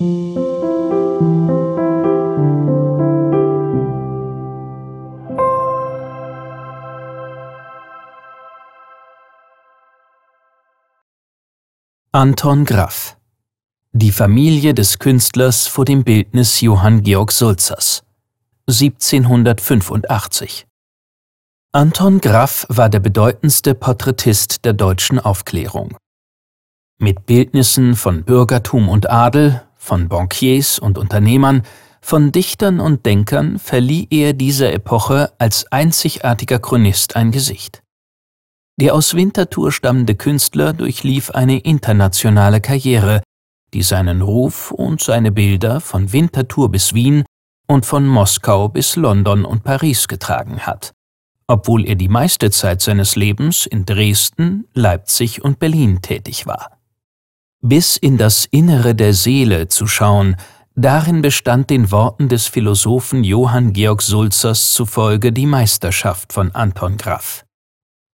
Anton Graff Die Familie des Künstlers vor dem Bildnis Johann Georg Sulzers. 1785 Anton Graff war der bedeutendste Porträtist der deutschen Aufklärung. Mit Bildnissen von Bürgertum und Adel, von Bankiers und Unternehmern, von Dichtern und Denkern verlieh er dieser Epoche als einzigartiger Chronist ein Gesicht. Der aus Winterthur stammende Künstler durchlief eine internationale Karriere, die seinen Ruf und seine Bilder von Winterthur bis Wien und von Moskau bis London und Paris getragen hat, obwohl er die meiste Zeit seines Lebens in Dresden, Leipzig und Berlin tätig war. Bis in das Innere der Seele zu schauen, darin bestand den Worten des Philosophen Johann Georg Sulzers zufolge die Meisterschaft von Anton Graff.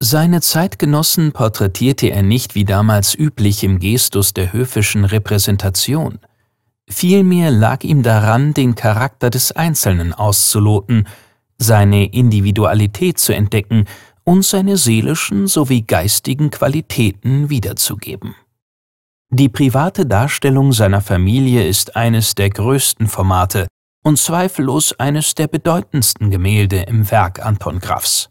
Seine Zeitgenossen porträtierte er nicht wie damals üblich im Gestus der höfischen Repräsentation. Vielmehr lag ihm daran, den Charakter des Einzelnen auszuloten, seine Individualität zu entdecken und seine seelischen sowie geistigen Qualitäten wiederzugeben. Die private Darstellung seiner Familie ist eines der größten Formate und zweifellos eines der bedeutendsten Gemälde im Werk Anton Graffs.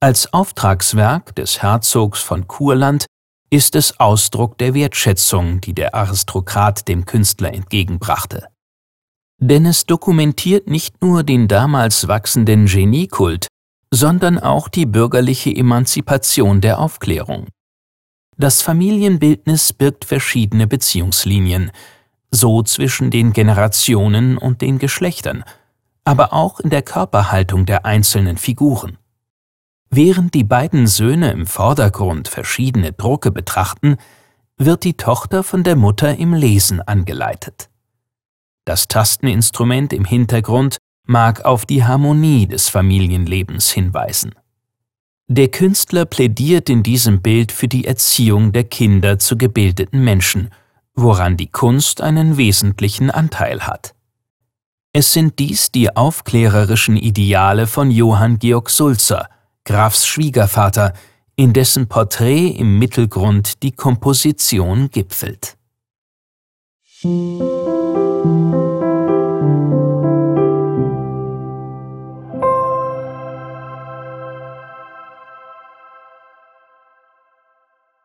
Als Auftragswerk des Herzogs von Kurland ist es Ausdruck der Wertschätzung, die der Aristokrat dem Künstler entgegenbrachte. Denn es dokumentiert nicht nur den damals wachsenden Geniekult, sondern auch die bürgerliche Emanzipation der Aufklärung. Das Familienbildnis birgt verschiedene Beziehungslinien, so zwischen den Generationen und den Geschlechtern, aber auch in der Körperhaltung der einzelnen Figuren. Während die beiden Söhne im Vordergrund verschiedene Drucke betrachten, wird die Tochter von der Mutter im Lesen angeleitet. Das Tasteninstrument im Hintergrund mag auf die Harmonie des Familienlebens hinweisen. Der Künstler plädiert in diesem Bild für die Erziehung der Kinder zu gebildeten Menschen, woran die Kunst einen wesentlichen Anteil hat. Es sind dies die aufklärerischen Ideale von Johann Georg Sulzer, Grafs Schwiegervater, in dessen Porträt im Mittelgrund die Komposition gipfelt. Musik